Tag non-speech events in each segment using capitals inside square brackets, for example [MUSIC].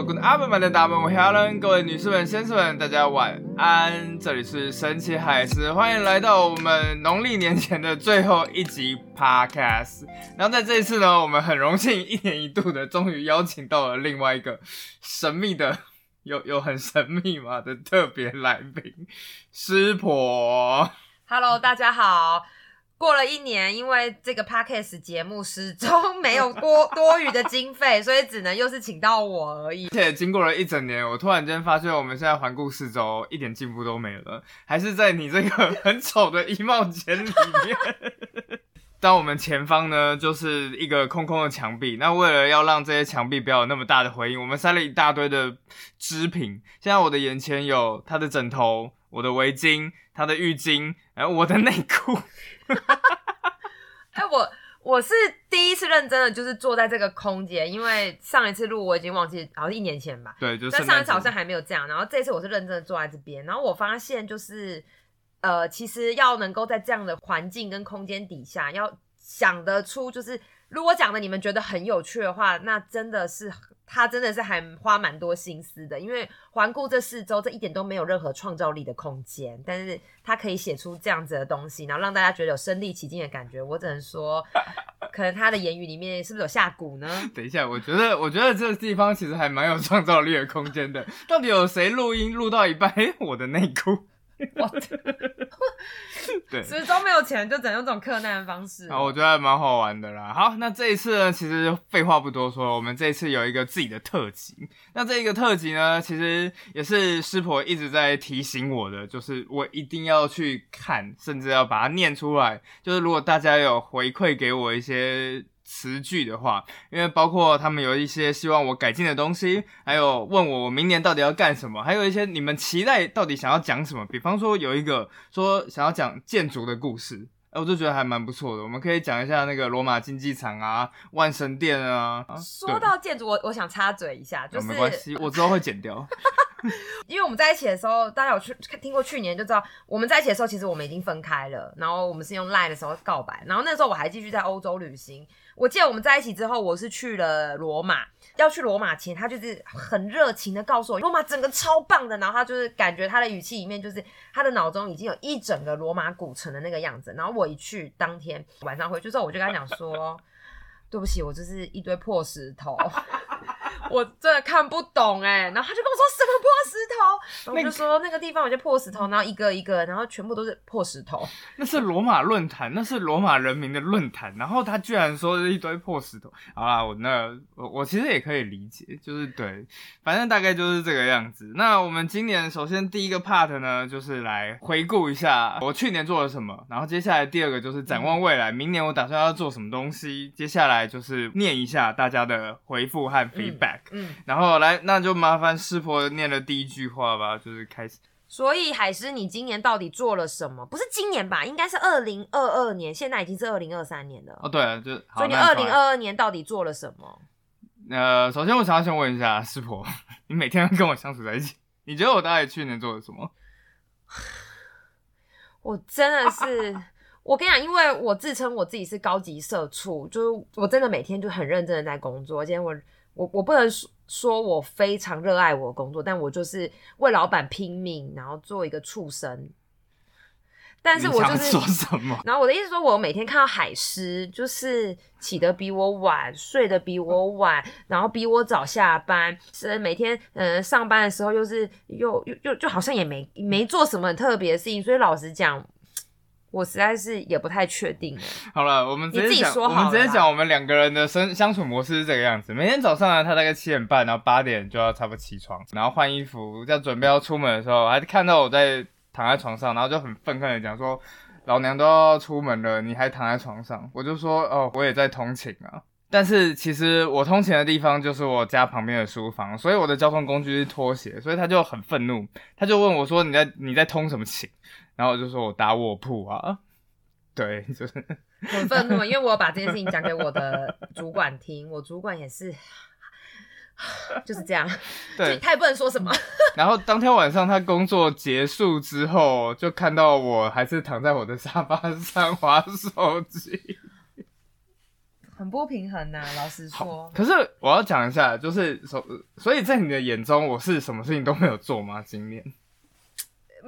Good afternoon，各位女士们、先生们，大家晚安。这里是神奇海狮，欢迎来到我们农历年前的最后一集 Podcast。然后在这一次呢，我们很荣幸一年一度的，终于邀请到了另外一个神秘的，有有很神秘嘛的特别来宾，师婆。Hello，大家好。过了一年，因为这个 podcast 节目始终没有多多余的经费，所以只能又是请到我而已而。且经过了一整年，我突然间发现，我们现在环顾四周，一点进步都没了，还是在你这个 [LAUGHS] 很丑的衣帽间里面。当我们前方呢，就是一个空空的墙壁。那为了要让这些墙壁不要有那么大的回音，我们塞了一大堆的织品。现在我的眼前有他的枕头、我的围巾、他的浴巾，还有我的内裤。哎、我我是第一次认真的，就是坐在这个空间，因为上一次录我已经忘记，好像一年前吧。对，就是但上一次好像还没有这样，然后这次我是认真的坐在这边，然后我发现就是，呃，其实要能够在这样的环境跟空间底下，要想得出就是，如果讲的你们觉得很有趣的话，那真的是他真的是还花蛮多心思的，因为环顾这四周，这一点都没有任何创造力的空间，但是他可以写出这样子的东西，然后让大家觉得有身临其境的感觉，我只能说，可能他的言语里面是不是有下蛊呢？[LAUGHS] 等一下，我觉得，我觉得这个地方其实还蛮有创造力的空间的。到底有谁录音录到一半，诶，我的内裤？我对，[LAUGHS] 始终没有钱，就只能用这种克难的方式。好，我觉得还蛮好玩的啦。好，那这一次呢，其实废话不多说，我们这一次有一个自己的特辑。那这一个特辑呢，其实也是师婆一直在提醒我的，就是我一定要去看，甚至要把它念出来。就是如果大家有回馈给我一些。词句的话，因为包括他们有一些希望我改进的东西，还有问我我明年到底要干什么，还有一些你们期待到底想要讲什么。比方说有一个说想要讲建筑的故事，哎，我就觉得还蛮不错的。我们可以讲一下那个罗马竞技场啊、万神殿啊。啊说到建筑，我我想插嘴一下，就对是没关系，我之后会剪掉。[LAUGHS] 因为我们在一起的时候，大家有去听过去年就知道，我们在一起的时候，其实我们已经分开了。然后我们是用 Line 的时候告白，然后那时候我还继续在欧洲旅行。我记得我们在一起之后，我是去了罗马。要去罗马前，他就是很热情的告诉我，罗马整个超棒的。然后他就是感觉他的语气里面，就是他的脑中已经有一整个罗马古城的那个样子。然后我一去当天晚上回去之后，我就跟他讲说，[LAUGHS] 对不起，我就是一堆破石头。[LAUGHS] [LAUGHS] 我真的看不懂哎、然后他就跟我说什么破石头，然后我就说那个地方有些破石头，然后一个一个，然后全部都是破石头。那是罗马论坛，那是罗马人民的论坛，然后他居然说是一堆破石头。好啦，我那我我其实也可以理解，就是对，反正大概就是这个样子。那我们今年首先第一个 part 呢，就是来回顾一下我去年做了什么，然后接下来第二个就是展望未来，明年我打算要做什么东西，接下来就是念一下大家的回复和 feedback，、嗯，然后来那就麻烦师婆念的第一句话吧，就是开始。所以海狮，你今年到底做了什么？不是今年吧？应该是二零二二年，现在已经是二零二三年了。哦，对了，就所以你二零二二年到底做了什么？呃，首先我想要先问一下师婆，你每天跟我相处在一起，你觉得我大概去年做了什么？我真的是，我跟你讲，因为我自称我自己是高级社畜，就是我真的每天就很认真的在工作。今天我我我不能说说我非常热爱我的工作，但我就是为老板拼命，然后做一个畜生。但是我就 [LAUGHS] 是说什么？然后我的意思说，我每天看到海狮，就是起得比我晚，睡得比我晚，然后比我早下班，是每天呃上班的时候又是又又又就好像也没没做什么很特别的事情，所以老实讲，我实在是也不太确定。好了，我们直你自己接讲，我们直接讲我们两个人的生相处模式是这个样子。每天早上呢，他大概七点半，然后八点就要差不多起床，然后换衣服，要准备要出门的时候，还看到我在躺在床上，然后就很愤恨的讲说：“老娘都要出门了，你还躺在床上。”我就说：“哦，我也在通勤啊。”但是其实我通勤的地方就是我家旁边的书房，所以我的交通工具是拖鞋，所以他就很愤怒，他就问我说：“你在你在通什么勤？”然后我就说我打卧铺啊，对，[LAUGHS] 就是很愤怒，因为我把这件事情讲给我的主管听，我主管也是。就是这样，对。他也不能说什么。然后当天晚上他工作结束之后，就看到我还是躺在我的沙发上划手机。[LAUGHS] 很不平衡呐、老实好说，。可是我要讲一下，就是所所以在你的眼中，我是什么事情都没有做吗？今年？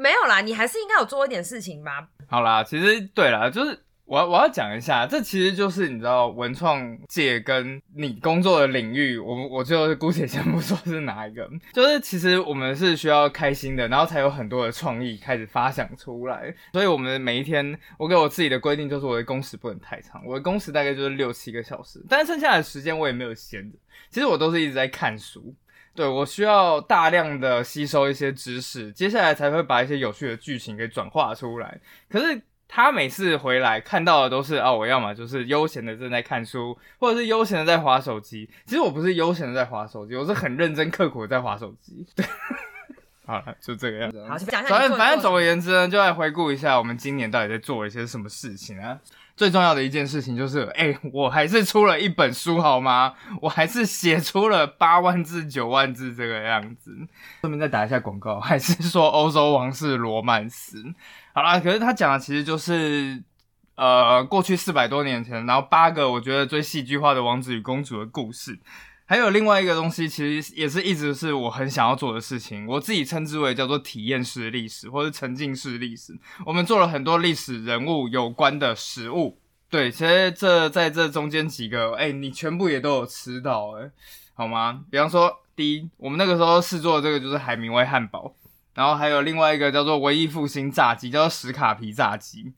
没有啦，你还是应该有做一点事情吧？好啦，其实对啦，就是我要我要讲一下，这其实就是你知道文创界跟你工作的领域，我我就姑且先不说是哪一个，[LAUGHS] 就是其实我们是需要开心的，然后才有很多的创意开始发想出来。所以我们每一天，我给我自己的规定就是我的工时不能太长，我的工时大概就是六七个小时，但是剩下的时间我也没有闲着，其实我都是一直在看书。对我需要大量的吸收一些知识，接下来才会把一些有趣的剧情给转化出来。可是他每次回来看到的都是啊，我要么就是悠闲的正在看书，或者是悠闲的在划手机。其实我不是悠闲的在划手机，我是很认真刻苦的在划手机。对，好了，就这个样子。好，讲一下反正反正总而言之呢，就来回顾一下我们今年到底在做了一些什么事情啊。最重要的一件事情就是，哎、我还是出了一本书好吗？我还是写出了八万字、九万字这个样子。顺便再打一下广告，还是说欧洲王室罗曼史？好啦，可是他讲的其实就是。呃，过去四百多年前，然后八个我觉得最戏剧化的王子与公主的故事，还有另外一个东西，其实也是一直是我很想要做的事情，我自己称之为叫做体验式历史或者沉浸式历史。我们做了很多历史人物有关的食物，对，其实这在这中间几个，哎、你全部也都有吃到、哎，好吗？比方说，第一，我们那个时候试做的这个就是海明威汉堡，然后还有另外一个叫做文艺复兴炸鸡，叫做史卡皮炸鸡。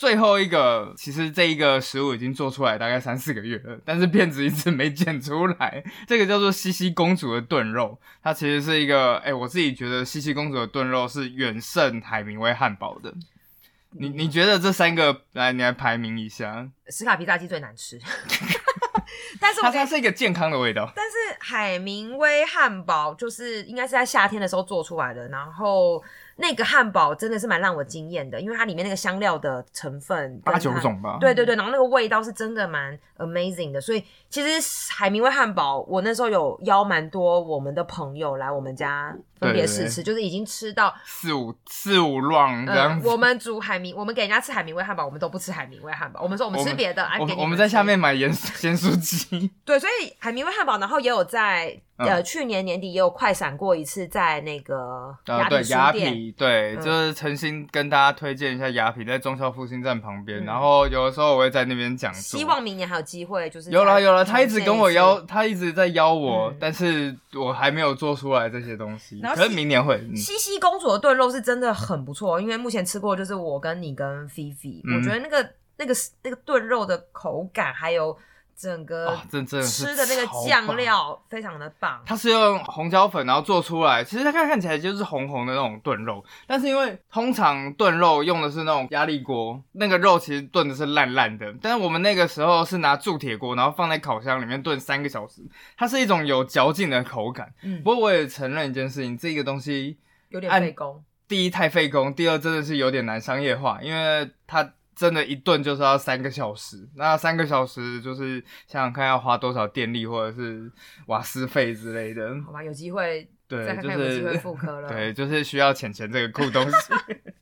最后一个，其实这一个食物已经做出来大概三四个月了，但是片子一直没剪出来。这个叫做西西公主的炖肉，它其实是一个，哎、我自己觉得西西公主的炖肉是远胜海明威汉堡的。你你觉得这三个来，你来排名一下，史卡皮炸鸡最难吃，但是我它它是一个健康的味道。但是海明威汉堡就是应该是在夏天的时候做出来的，然后那个汉堡真的是蛮让我惊艳的，因为它里面那个香料的成分八九它种吧。对对对，然后那个味道是真的蛮 amazing 的，所以其实海明威汉堡我那时候有邀蛮多我们的朋友来我们家分别试吃，就是已经吃到。四五四五 round 这样嗯，子。[LAUGHS] 我们煮海明，我们给人家吃海明威汉堡，我们都不吃海明威汉堡。我们说我们吃别的，啊我们我们在下面买盐咸酥鸡，对，所以海明威汉堡，然后也有在、嗯呃去年年底也有快闪过一次，在那个呃，雅对雅痞书店。对，嗯就是诚心跟大家推荐一下雅痞，在中校复兴站旁边。嗯然后有的时候我会在那边讲座。希望明年还有机会，就是有了有了，他一直跟我邀，，他一直在邀我，嗯但是我还没有做出来这些东西。可是然后西明年会，嗯。西西公主的炖肉是真的很不错，因为目前吃过就是我跟你跟菲菲，嗯。我觉得那个那个那个炖肉的口感，还有整个真的吃的那个超酱料非常的棒。它是用红椒粉然后做出来，其实它看看起来就是红红的那种炖肉，但是因为通常炖肉用的是那种压力锅，那个肉其实炖的是烂烂的，但是我们那个时候是拿铸铁锅，然后放在烤箱里面炖三个小时，它是一种有嚼劲的口感。嗯不，过我也承认一件事情，这个东西有点按费工。第一太费工，第二真的是有点难商业化，因为它真的一顿就是要三个小时，那三个小时就是想想看要花多少电力或者是瓦斯费之类的。好吧，有机会对，再看就看有机会是复刻了。对，就是需要钱钱这个酷东西。[LAUGHS]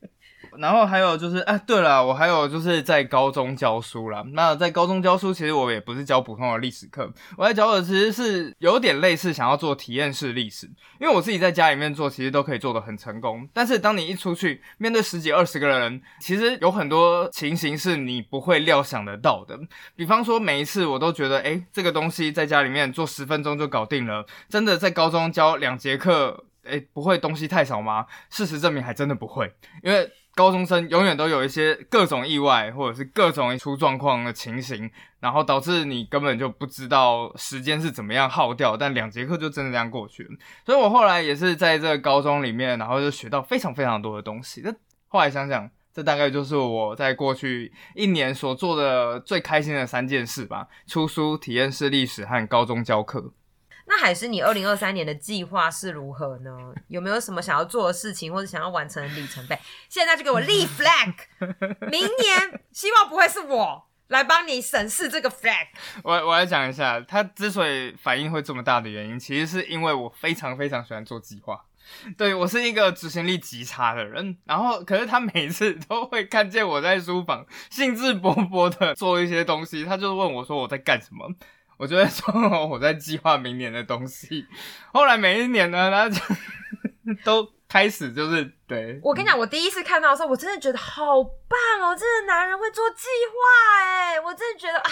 然后还有就是，啊，对了，我还有就是在高中教书啦。那在高中教书，其实我也不是教普通的历史课，我在教的其实是有点类似想要做体验式历史，因为我自己在家里面做，其实都可以做得很成功。但是当你一出去面对十几二十个人，其实有很多情形是你不会料想得到的。比方说，每一次我都觉得，诶，这个东西在家里面做十分钟就搞定了，真的在高中教两节课。诶，不会东西太少吗？事实证明还真的不会，因为高中生永远都有一些各种意外，或者是各种出状况的情形，然后导致你根本就不知道时间是怎么样耗掉，但两节课就真的这样过去了。所以我后来也是在这个高中里面，然后就学到非常非常多的东西。那后来想想，这大概就是我在过去一年所做的最开心的三件事吧：出书、体验式历史和高中教课。那海狮，你二零二三年的计划是如何呢？有没有什么想要做的事情，或者想要完成的里程碑？现在就给我立 flag，[LAUGHS] 明年希望不会是我来帮你审视这个 flag。我我来讲一下，他之所以反应会这么大的原因，其实是因为我非常非常喜欢做计划。对我是一个执行力极差的人，然后可是他每次都会看见我在书房兴致勃勃的做一些东西，他就问我说我在干什么，我就在说我在计划明年的东西。后来每一年呢，他就 [LAUGHS] 都。开始就是对我跟你讲，我第一次看到的时候，我真的觉得好棒哦！这个男人会做计划哎，我真的觉得啊，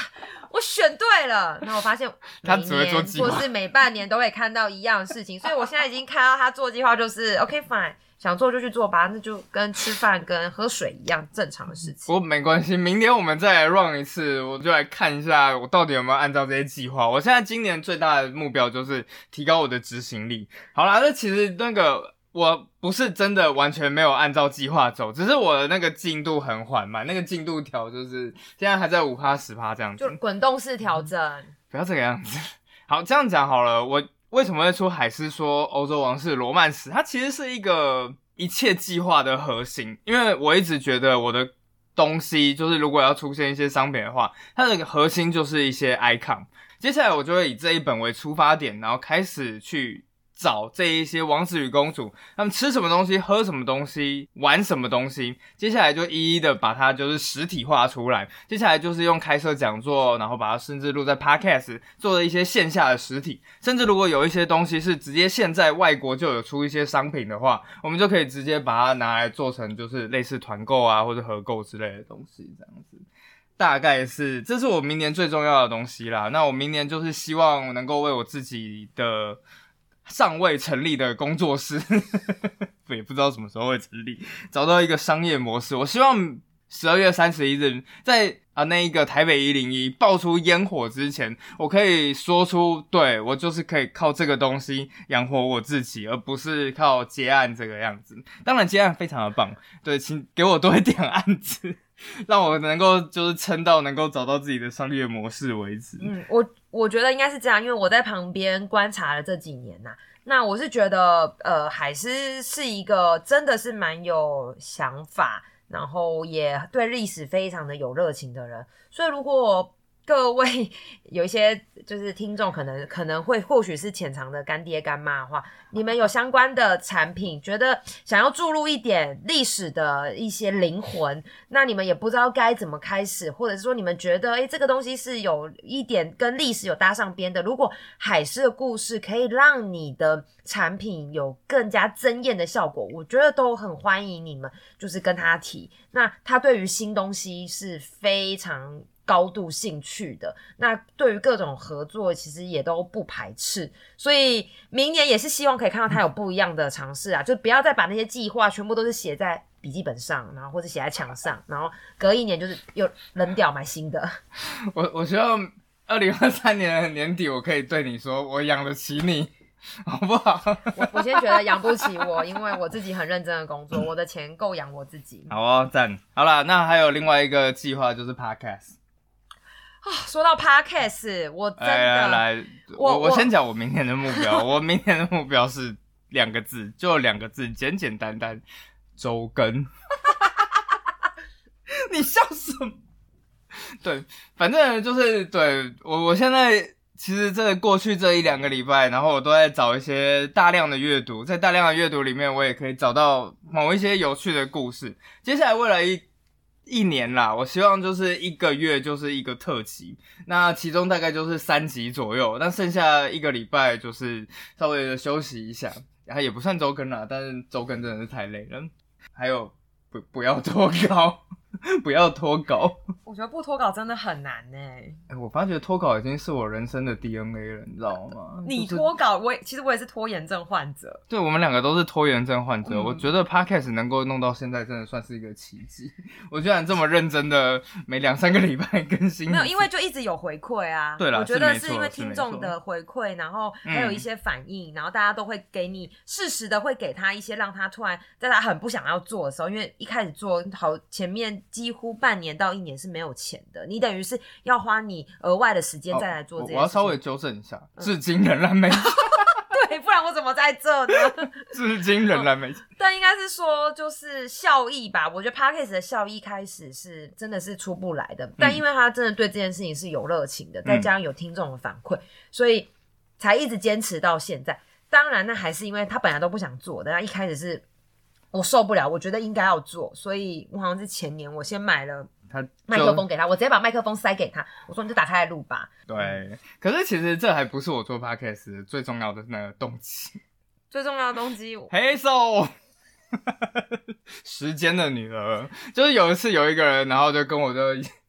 我选对了。然后我发现 [LAUGHS] 他只会做计划，或是每半年都会看到一样的事情，所以我现在已经看到他做计划就是 OK fine，想做就去做吧，那就跟吃饭跟喝水一样正常的事情。不过没关系，明天我们再来 run 一次，我就来看一下我到底有没有按照这些计划。我现在今年最大的目标就是提高我的执行力。好啦，那其实那个。我不是真的完全没有按照计划走，只是我的那个进度很缓慢，那个进度条就是现在还在五趴十趴这样子，就滚动式调整。不要这个样子。好，这样讲好了。我为什么会出海狮说欧洲王室罗曼史？它其实是一个一切计划的核心，因为我一直觉得我的东西就是如果要出现一些商品的话，它的核心就是一些 icon。接下来我就会以这一本为出发点，然后开始去。找这一些王子与公主，他们吃什么东西，喝什么东西，玩什么东西，接下来就一一的把它就是实体化出来。接下来就是用开设讲座，然后把它甚至录在 podcast，做了一些线下的实体。甚至如果有一些东西是直接现在外国就有出一些商品的话，我们就可以直接把它拿来做成就是类似团购啊或者合购之类的东西，这样子。大概是这是我明年最重要的东西啦。那我明年就是希望能够为我自己的。尚未成立的工作室，[LAUGHS] 也不知道什么时候会成立。找到一个商业模式，我希望十二月三十一日，在啊那一个台北一零一爆出烟火之前，我可以说出，对我就是可以靠这个东西养活我自己，而不是靠接案这个样子。当然接案非常的棒，对，请给我多一点案子。让我能够就是撑到能够找到自己的商业模式为止。嗯，我我觉得应该是这样，因为我在旁边观察了这几年呐，那我是觉得呃，海狮是一个真的是蛮有想法，然后也对历史非常的有热情的人，所以如果。各位有一些就是听众，可能可能会或许是潜藏的干爹干妈的话，你们有相关的产品，觉得想要注入一点历史的一些灵魂，那你们也不知道该怎么开始，或者是说你们觉得，诶这个东西是有一点跟历史有搭上边的，如果海狮的故事可以让你的产品有更加增艳的效果，我觉得都很欢迎你们，就是跟他提。那他对于新东西是非常。高度兴趣的，那对于各种合作其实也都不排斥，所以明年也是希望可以看到他有不一样的尝试啊，就不要再把那些计划全部都是写在笔记本上，然后或者写在墙上，然后隔一年就是又扔掉买新的。我我希望二零二三年年底我可以对你说，我养得起你，[LAUGHS] 好不好？我我先觉得养不起我，因为我自己很认真的工作，我的钱够养我自己。好哦，赞。好了，那还有另外一个计划就是 Podcast。说到 podcast，我真的来，我我先讲我明天的目标。我明天的目标是两个字，就两个字，简简单单，周更。[LAUGHS] 你笑什么？对，反正就是对我，我现在其实这过去这一两个礼拜，然后我都在找一些大量的阅读，在大量的阅读里面，我也可以找到某一些有趣的故事。接下来未来一。一年啦，我希望就是一个月就是一个特辑，那其中大概就是三集左右，那剩下一个礼拜就是稍微的休息一下，然后也不算周更啦，但是周更真的是太累了，还有不不要拖 [LAUGHS] 稿。不要脱稿，我觉得不脱稿真的很难呢。哎，我发觉脱稿已经是我人生的 DNA 了，你知道吗？你脱稿，我其实我也是拖延症患者。对，我们两个都是拖延症患者。我觉得 Podcast 能够弄到现在，真的算是一个奇迹。[LAUGHS] 我居然这么认真的，每两三个礼拜更新。[LAUGHS] 没有，因为就一直有回馈啊。对了，我觉得是因为听众的回馈，然后还有一些反应，然后大家都会给你适时的会给他一些，让他突然在他很不想要做的时候，因为一开始做好前面。几乎半年到一年是没有钱的，你等于是要花你额外的时间再来做这件我要稍微纠正一下，至今仍然没。[LAUGHS] 对，不然我怎么在这呢？[LAUGHS] 至今仍然没。但应该是说，就是效益吧。我觉得 Parkes 的效益开始是真的是出不来的，但因为他真的对这件事情是有热情的，再加上有听众的反馈，所以才一直坚持到现在。当然那还是因为他本来都不想做的，他一开始是我受不了，我觉得应该要做，所以我好像是前年我先买了他麦克风给他，我直接把麦克风塞给他，我说你就打开来录吧。对，可是其实这还不是我做 podcast 最重要的那个动机。[LAUGHS] 最重要的动机，[LAUGHS] 黑手，时间的女儿，就是有一次有一个人，然后就跟我就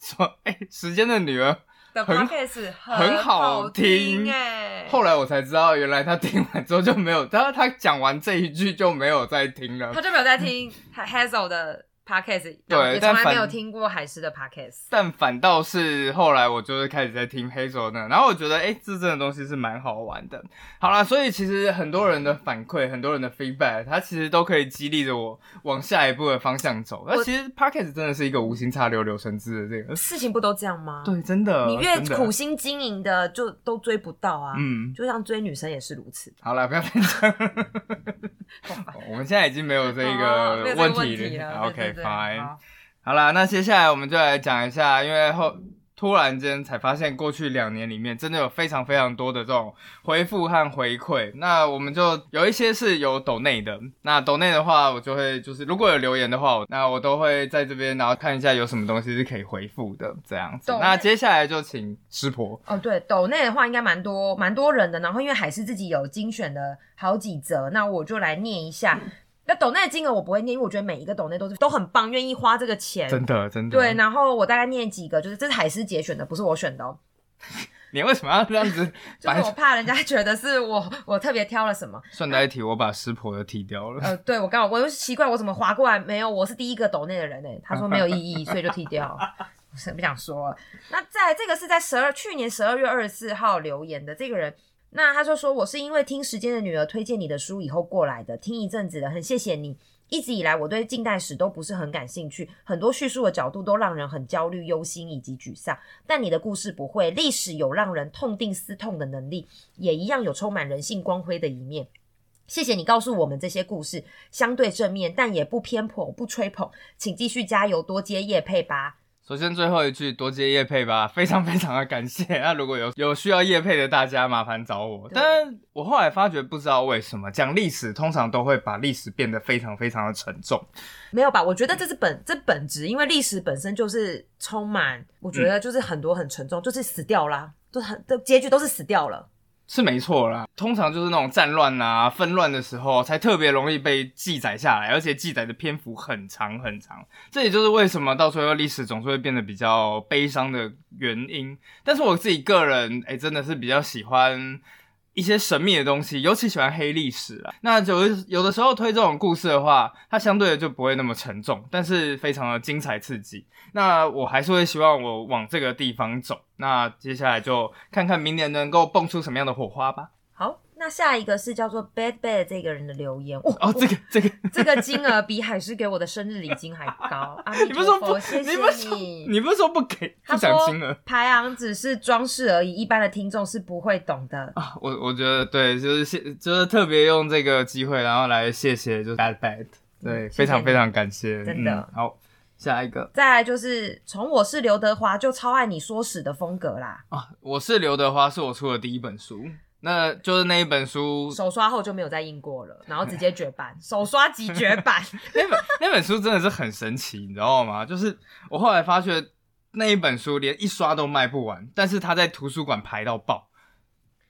说：“哎、时间的女儿。的很 podcast 很好好听哎”，后来我才知道，原来他听完之后就没有，他他讲完这一句就没有再听了他。就没有再听 Hazel 的 podcast，对从来没有听过海狮的 podcast。但反倒是后来我就是开始在听黑手呢，然后我觉得哎、诶这真的东西是蛮好玩的。好啦，所以其实很多人的反馈，很多人的 feedback，它其实都可以激励着我往下一步的方向走。那其实 podcast 真的是一个无心插柳柳成枝的这个，事情不都这样吗？，对，真的，你越苦心经营的，就都追不到啊。嗯，就像追女生也是如此。好了，不要再讲。[LAUGHS] 我们现在已经没有这一个问问题了。OK 对对对 fine。好好啦，那接下来我们就来讲一下，因为后突然间才发现，过去两年里面真的有非常非常多的这种回复和回馈。那我们就有一些是有抖内的，那抖内的话，我就会就是如果有留言的话，那我都会在这边，然后看一下有什么东西是可以回复的这样子。那接下来就请师婆。哦，对，抖内的话应该蛮多蛮多人的，然后因为海是自己有精选的好几则，那我就来念一下。那抖内的金额我不会念，因为我觉得每一个抖内都是都很棒，愿意花这个钱。真的，真的。对，然后我大概念几个，就是这是海狮节选的，不是我选的哦，[LAUGHS] 你为什么要这样子 [LAUGHS] 就是我怕人家觉得是我我特别挑了什么。顺带一提，我把师婆的踢掉了。呃，对我刚好我又奇怪，我怎么划过来没有？我是第一个抖内的人呢，他说没有意义，所以就踢掉。[LAUGHS] 我是不想说了。那在这个是在十二去年十二月二十四号留言的这个人，那他就说我是因为听时间的女儿推荐你的书以后过来的，听一阵子了，很谢谢你。一直以来，我对近代史都不是很感兴趣，很多叙述的角度都让人很焦虑、忧心以及沮丧。但你的故事不会，历史有让人痛定思痛的能力，也一样有充满人性光辉的一面。谢谢你告诉我们这些故事，相对正面，但也不偏颇、不吹捧，请继续加油，多接叶配吧。首先最后一句多接叶配吧，[LAUGHS] 非常非常的感谢。[LAUGHS] 那如果有有需要叶配的大家，麻烦找我。但我后来发觉，不知道为什么讲历史通常都会把历史变得非常非常的沉重。没有吧？我觉得这是本这本质，因为历史本身就是充满，我觉得就是很多很沉重，就是死掉啦，都很的结局都是死掉了。是没错啦，通常就是那种战乱啊、纷乱的时候，才特别容易被记载下来，而且记载的篇幅很长很长。这也就是为什么到最后历史总是会变得比较悲伤的原因。但是我自己个人，哎、真的是比较喜欢一些神秘的东西，尤其喜欢黑历史啊。那有的有的时候推这种故事的话，它相对的就不会那么沉重，但是非常的精彩刺激。那我还是会希望我往这个地方走。那接下来就看看明年能够蹦出什么样的火花吧。好，那下一个是叫做 Bad Bad 这个人的留言，哦，哦，这个这个，这个金额比海狮给我的生日礼金还高。[LAUGHS] 阿弥你不是说不，陀佛，谢谢你不是说你不是说不给他不讲说金额排行只是装饰而已，一般的听众是不会懂的。啊？我我觉得对，就是谢，就是特别用这个机会，然后来谢谢，就是 bad bad，对，嗯非常非常感谢，真的嗯好，下一个再来就是从我是刘德华就超爱你说史的风格啦，啊，我是刘德华，是我出的第一本书，那就是那一本书，手刷后就没有再印过了，然后直接绝版，[LAUGHS] 手刷即绝版。[LAUGHS] 那本那本书真的是很神奇，你知道吗？就是我后来发觉那一本书连一刷都卖不完，但是它在图书馆排到爆。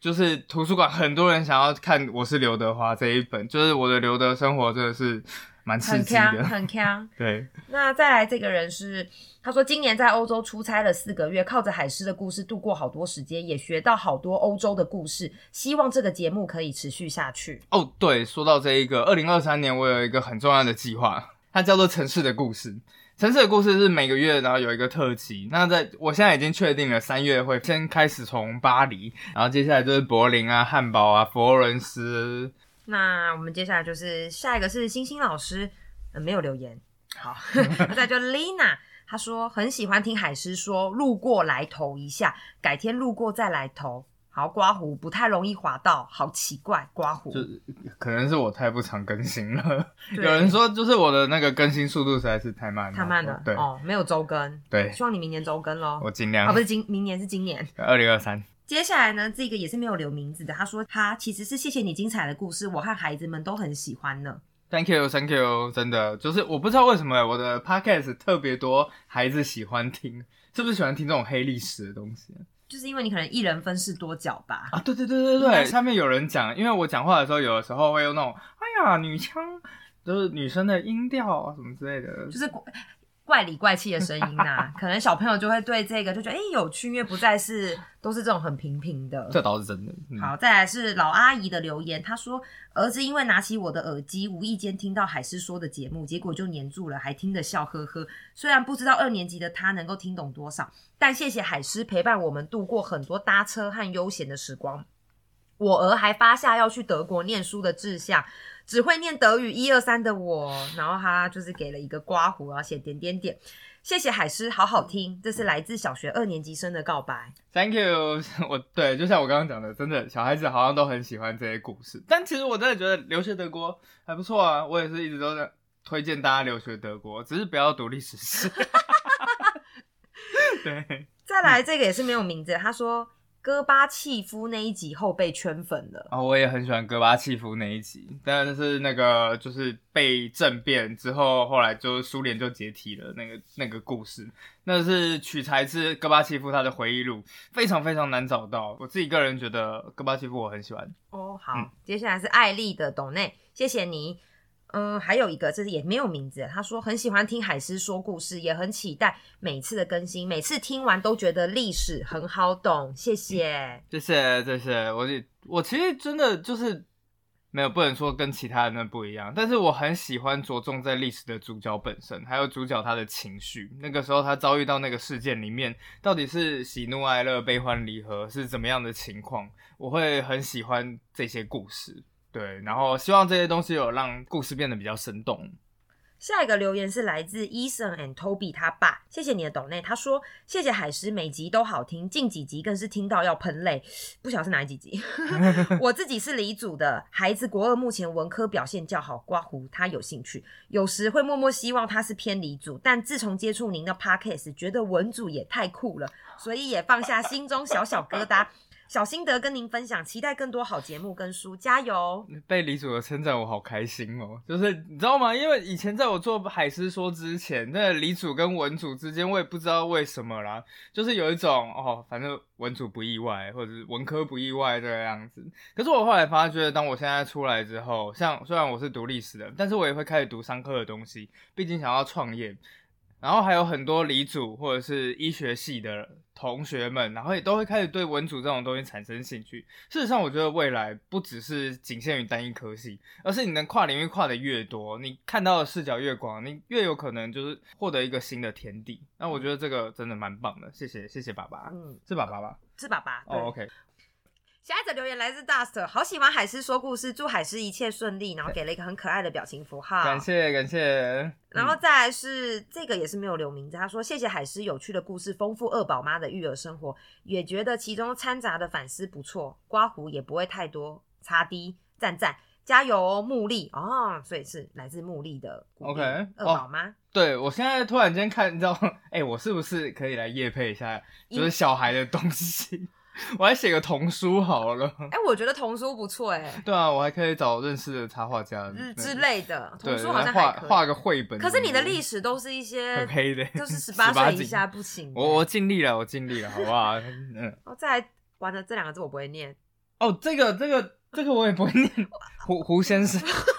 就是图书馆很多人想要看《我是刘德华》这一本，就是我的刘德生活真的是蛮刺很强，激的。很强。[LAUGHS] 对，那再来这个人是，他说今年在欧洲出差了四个月，靠着海狮的故事度过好多时间，也学到好多欧洲的故事。希望这个节目可以持续下去。哦，对，说到这一个，二零二三年我有一个很重要的计划，它叫做《城市的故事》。城市的故事是每个月，然后有一个特辑。那在我现在已经确定了，三月会先开始从巴黎，然后接下来就是柏林啊、汉堡啊、佛罗伦斯。那我们接下来就是下一个是星星老师，呃、没有留言。好，那 [LAUGHS] 再就 Lina，她说很喜欢听海狮说，路过来投一下，改天路过再来投。好，刮胡不太容易滑到，好奇怪，刮胡。就可能是我太不常更新了。[LAUGHS] 有人说，就是我的那个更新速度实在是太慢了，太慢了，对，哦，没有周更，对希望你明年周更喽。我尽量啊，不。是今明年是今年。二零二三，接下来呢，这个也是没有留名字的。他说他其实是谢谢你精彩的故事，我和孩子们都很喜欢呢。Thank you, Thank you，真的就是我不知道为什么我的 podcast 特别多孩子喜欢听，是不是喜欢听这种黑历史的东西就是因为你可能一人分饰多角吧。啊？对对对对对，下面有人讲，因为我讲话的时候，有的时候会用那种哎呀女腔，就是女生的音调啊什么之类的，就是怪怪里怪气的声音呐、[LAUGHS] 可能小朋友就会对这个就觉得哎、有趣，因为不再是都是这种很平平的。这倒是真的。嗯、好，再来是老阿姨的留言，她说儿子因为拿起我的耳机，无意间听到海狮说的节目，结果就黏住了，还听得笑呵呵。虽然不知道二年级的他能够听懂多少，但谢谢海狮陪伴我们度过很多搭车和悠闲的时光。我儿还发下要去德国念书的志向，只会念德语一二三的我，然后他就是给了一个刮胡，然后写点点点。谢谢海狮，好好听，这是来自小学二年级生的告白。Thank you，[LAUGHS] 我对，就像我刚刚讲的，真的小孩子好像都很喜欢这些故事。但其实我真的觉得留学德国 [LAUGHS] 还不错啊，我也是一直都在推荐大家留学德国，只是不要读历史史。[LAUGHS] 对，再来这个也是没有名字，他说戈巴契夫那一集后被圈粉了。啊，我也很喜欢戈巴契夫那一集，但是那个就是被政变之后，后来就苏联就解体了那个那个故事，那是取材自戈巴契夫他的回忆录，非常非常难找到。我自己个人觉得戈巴契夫我很喜欢。哦，好，嗯接下来是艾丽的董内，谢谢你。嗯，还有一个，这是也没有名字。他说很喜欢听海狮说故事，也很期待每次的更新，每次听完都觉得历史很好懂，谢谢。谢谢谢谢，我我其实真的就是没有不能说跟其他人的不一样，但是我很喜欢着重在历史的主角本身，还有主角他的情绪。那个时候他遭遇到那个事件里面，到底是喜怒哀乐、悲欢离合是怎么样的情况，我会很喜欢这些故事。对，然后希望这些东西有让故事变得比较生动。下一个留言是来自 Eason and Toby 他爸，谢谢你的懂内。他说谢谢海狮，每集都好听，近几集更是听到要喷泪，不晓得是哪几集。[LAUGHS] 我自己是理组的孩子，国二目前文科表现较好，刮胡他有兴趣，有时会默默希望他是偏理组，但自从接触您的 Podcast，觉得文组也太酷了，所以也放下心中小小疙瘩。小心得跟您分享，期待更多好节目跟书，加油！被李主的称赞，我好开心哦！就是你知道吗？因为以前在我做海狮说之前，那李主跟文主之间，我也不知道为什么啦，就是有一种哦，反正文主不意外，或者是文科不意外这个样子。可是我后来发觉，当我现在出来之后，像虽然我是读历史的，但是我也会开始读商科的东西，毕竟想要创业。然后还有很多理组或者是医学系的同学们，然后也都会开始对文组这种东西产生兴趣。事实上，我觉得未来不只是仅限于单一科系，而是你能跨领域跨的越多，你看到的视角越广，你越有可能就是获得一个新的天地。那我觉得这个真的蛮棒的，谢谢谢谢爸爸，嗯，是爸爸吧？是爸爸。对哦，OK，下一则留言来自 Dust，好喜欢海狮说故事，祝海狮一切顺利，然后给了一个很可爱的表情符号。感谢感谢。然后再来是、这个也是没有留名字，他说谢谢海狮有趣的故事，丰富二宝妈的育儿生活，也觉得其中掺杂的反思不错，刮胡也不会太多，擦滴赞赞，加油哦，木力哦，所以是来自木力的 OK，二宝妈。对我现在突然间看，你知道，[LAUGHS] 哎、我是不是可以来夜配一下，就是小孩的东西？我还写个童书好了。哎、我觉得童书不错哎，对啊，我还可以找认识的插画家之之类的，童书好像来画。画个绘本。可是你的历史都是一些很黑的，就是十八岁以下不行。我我尽力了，我尽力了，好不好？[LAUGHS] 嗯，哦，再来，完了这两个字我不会念。哦，这个这个这个我也不会念，胡胡先生。[LAUGHS]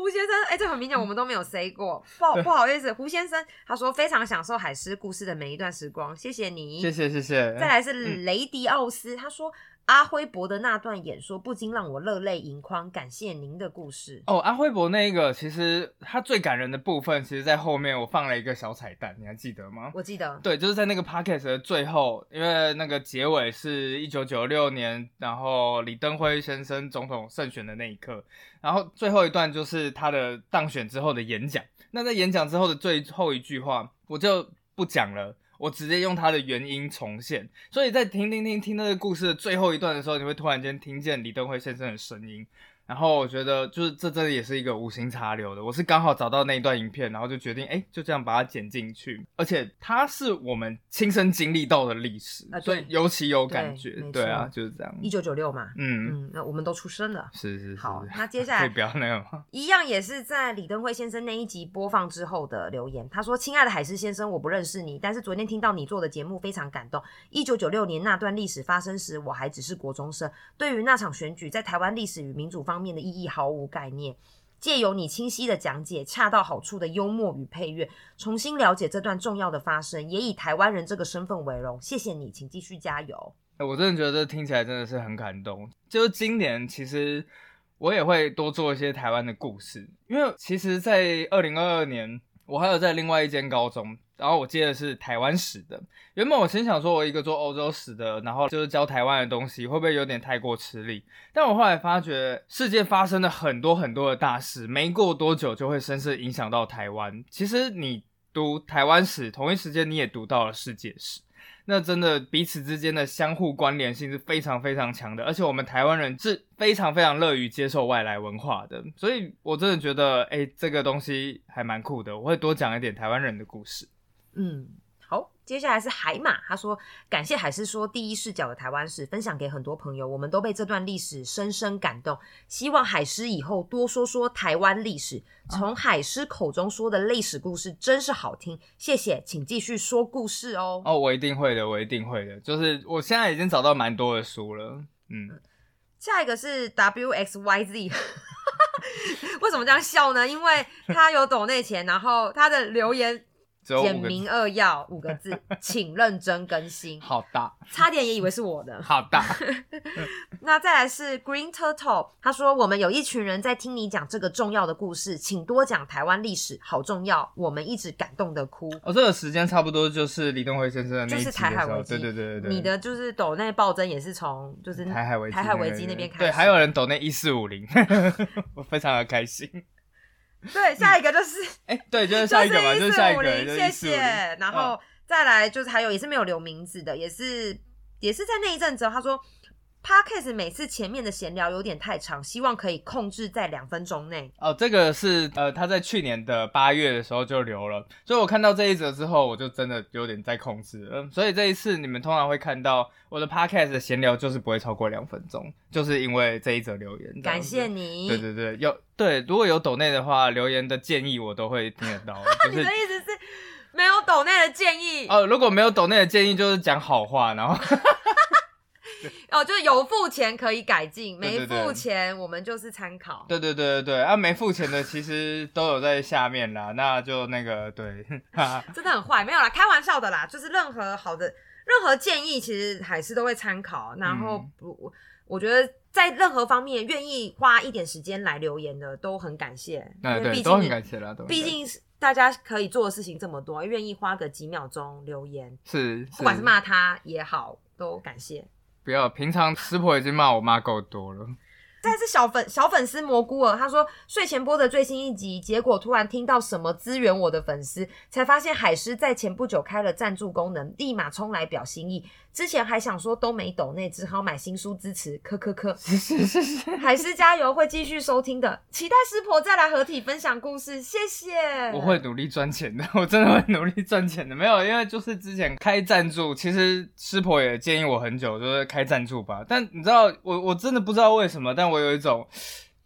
胡先生，哎、这很明显我们都没有 say 过，不好不好意思，胡先生他说非常享受海狮故事的每一段时光，谢谢你，谢谢谢谢。再来是雷迪奥斯，他说阿辉伯的那段演说不禁让我热泪盈眶，感谢您的故事。哦，阿辉伯那一个，其实他最感人的部分，其实在后面我放了一个小彩蛋，你还记得吗？我记得，对，就是在那个 podcast 的最后，因为那个结尾是一九九六年，然后李登辉先生总统胜选的那一刻，然后最后一段就是他的当选之后的演讲。那在演讲之后的最后一句话，我就不讲了。我直接用他的原音重现，所以在听听听听那个故事的最后一段的时候，你会突然间听见李登辉先生的声音，然后我觉得就是这真的也是一个无心插柳的，我是刚好找到那一段影片，然后就决定哎就这样把它剪进去，而且它是我们亲身经历到的历史，啊所以尤其有感觉对。对啊，就是这样。一九九六嘛，嗯，嗯，那我们都出生了。是是是。好，那接下来 [LAUGHS] 可以不要那个吗？[LAUGHS] 一样也是在李登辉先生那一集播放之后的留言。他说：“亲爱的海狮先生，我不认识你，但是昨天听到你做的节目非常感动。一九九六年那段历史发生时，我还只是国中生，对于那场选举在台湾历史与民主方方面的意义毫无概念。借由你清晰的讲解、恰到好处的幽默与配乐，重新了解这段重要的发生，也以台湾人这个身份为荣。谢谢你，请继续加油。我真的觉得这听起来真的是很感动。就是今年其实我也会多做一些台湾的故事，因为其实，在二零二二年，我还有在另外一间高中，然后我接的是台湾史的。原本我先想说，我一个做欧洲史的，然后就是教台湾的东西，会不会有点太过吃力？但我后来发觉，世界发生了很多很多的大事，没过多久就会深深影响到台湾。其实你读台湾史，同一时间你也读到了世界史。那真的彼此之间的相互关联性是非常非常强的，而且我们台湾人是非常非常乐于接受外来文化的，所以我真的觉得，哎、这个东西还蛮酷的，我会多讲一点台湾人的故事。嗯，好，接下来是海马，他说感谢海狮说第一视角的台湾史，分享给很多朋友，我们都被这段历史深深感动。希望海狮以后多说说台湾历史，从海狮口中说的历史故事真是好听。谢谢，请继续说故事哦。哦，我一定会的，我一定会的，就是我现在已经找到蛮多的书了，嗯，下一个是 W X Y Z，[LAUGHS] 为什么这样笑呢？因为他有抖内钱，然后他的留言简明扼要五个字，[LAUGHS] 请认真更新。好大，差点也以为是我的。好大，[LAUGHS] 那再来是 Green Turtle，他说我们有一群人在听你讲这个重要的故事，请多讲台湾历史，好重要，我们一直感动的哭。哦，这个时间差不多就是李登辉先生的那就是一集的时候。台海危机，对对对。对对，你的就是抖内暴增也是从就是台海危机台海危机那边开始，对，还有人抖那一四五零，[LAUGHS] 我非常的开心。[LAUGHS] 对下一个就是哎、对，就是下一个吧，就就是是下一个，1450就是谢谢。然后嗯再来就是还有也是没有留名字的，也是也是在那一阵子，他说 Podcast 每次前面的闲聊有点太长，希望可以控制在两分钟内。哦，这个是呃，他在去年的八月的时候就留了，所以我看到这一则之后，我就真的有点在控制了。嗯，所以这一次你们通常会看到我的 podcast 的闲聊就是不会超过两分钟，就是因为这一则留言。感谢你。对对对，有对，如果有抖内的话，留言的建议我都会听得到。[LAUGHS] 就你的意思是没有抖内的建议哦，如果没有抖内的建议，就是讲好话，然后 [LAUGHS] 哦，就是有付钱可以改进，没付钱我们就是参考。对对对对对，啊，没付钱的其实都有在下面啦，那就那个对。真的很坏，没有啦，开玩笑的啦，就是任何好的任何建议，其实还是都会参考。然后嗯不，我我觉得在任何方面愿意花一点时间来留言的，都很感谢。因哎对，为毕都很竟感谢啦，都毕竟是大家可以做的事情这么多，愿意花个几秒钟留言，是，不管是骂他也好，都感谢。不要，平常师婆已经骂我妈够多了。再是小粉小粉丝蘑菇儿，他说睡前播的最新一集，结果突然听到什么支援我的粉丝，才发现海狮在前不久开了赞助功能，立马冲来表心意。之前还想说都没抖那，只好买新书支持，科科科。是是是是，海狮加油，会继续收听的，期待师婆再来合体分享故事，谢谢。我会努力赚钱的，我真的会努力赚钱的。没有，因为就是之前开赞助，其实师婆也建议我很久，就是开赞助吧。但你知道，我我真的不知道为什么，但我有一种。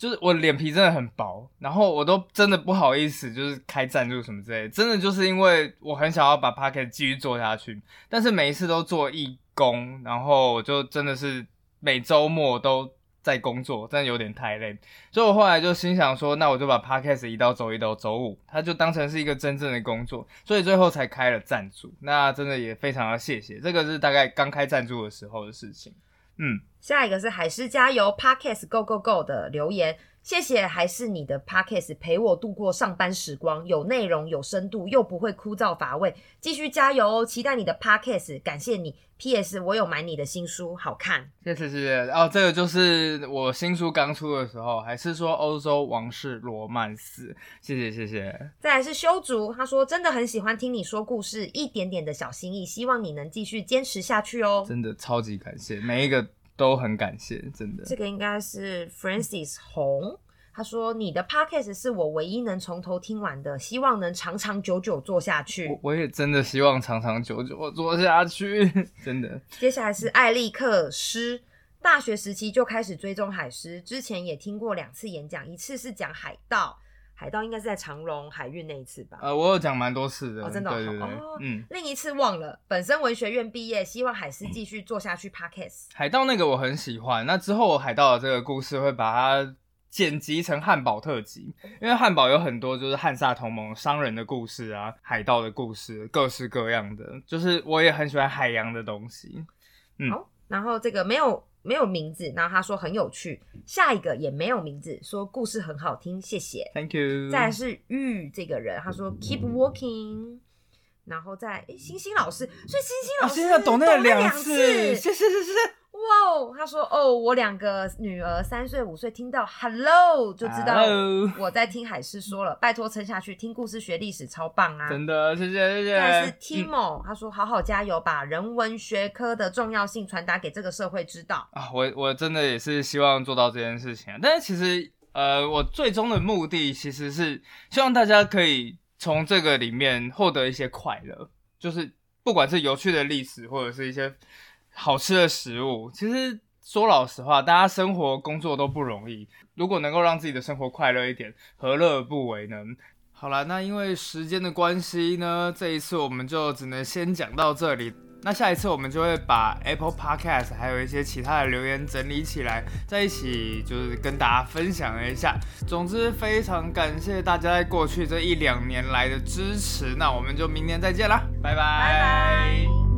就是我脸皮真的很薄，然后我都真的不好意思，就是开赞助什么之类的，真的就是因为我很想要把 p o c k e t 继续做下去，但是每一次都做义工，然后我就真的是每周末都在工作，真的有点太累，所以我后来就心想说，那我就把 podcast 移到周一到周五，它就当成是一个真正的工作，所以最后才开了赞助。那真的也非常的谢谢，这个是大概刚开赞助的时候的事情。嗯，下一个是海狮加油 Podcast Go Go Go 的留言，谢谢，还是你的 Podcast 陪我度过上班时光，有内容、有深度，又不会枯燥乏味，继续加油哦！期待你的 Podcast，感谢你。P.S. 我有买你的新书，好看。谢谢谢谢。哦，这个就是我新书刚出的时候，还是说欧洲王室罗曼史。谢谢谢谢。再来是修竹，他说真的很喜欢听你说故事，一点点的小心意，希望你能继续坚持下去哦。真的超级感谢，每一个都很感谢，真的。这个应该是 Francis 红，他说你的 podcast 是我唯一能从头听完的，希望能长长久久做下去。我我也真的希望长长久久做下去，[LAUGHS] 真的。接下来是艾利克斯，大学时期就开始追踪海狮，之前也听过两次演讲，一次是讲海盗。海盗应该是在长隆海运那一次吧？呃，我有讲蛮多次的，哦，真的，对对对，哦，嗯，另一次忘了。本身文学院毕业，希望海狮继续做下去。Podcast 海盗那个我很喜欢，那之后海盗的这个故事会把它剪辑成汉堡特辑，因为汉堡有很多就是汉萨同盟商人的故事啊，海盗的故事，各式各样的，就是我也很喜欢海洋的东西。嗯好，然后这个没有没有名字，然后他说很有趣。下一个也没有名字，说故事很好听，谢谢。Thank you。再来是玉这个人，他说 keep walking，然后再诶星星老师，所以星星啊，老师现在懂那了两次，谢谢谢谢。哇哦，他说哦，我两个女儿三岁五岁听到 hello 就知道我在听海狮说了，拜托撑下去，听故事学历史超棒啊！真的，谢谢谢谢。但是嗯 Timo，、他说好好加油，把人文学科的重要性传达给这个社会知道。啊，我我真的也是希望做到这件事情啊，但是其实呃，我最终的目的其实是希望大家可以从这个里面获得一些快乐，就是不管是有趣的历史或者是一些好吃的食物，其实说老实话，大家生活工作都不容易，如果能够让自己的生活快乐一点，何乐而不为呢？好了，那因为时间的关系呢，这一次我们就只能先讲到这里。那下一次我们就会把 Apple Podcast 还有一些其他的留言整理起来，在一起就是跟大家分享一下。总之，非常感谢大家在过去这一两年来的支持。那我们就明年再见啦，拜拜拜拜。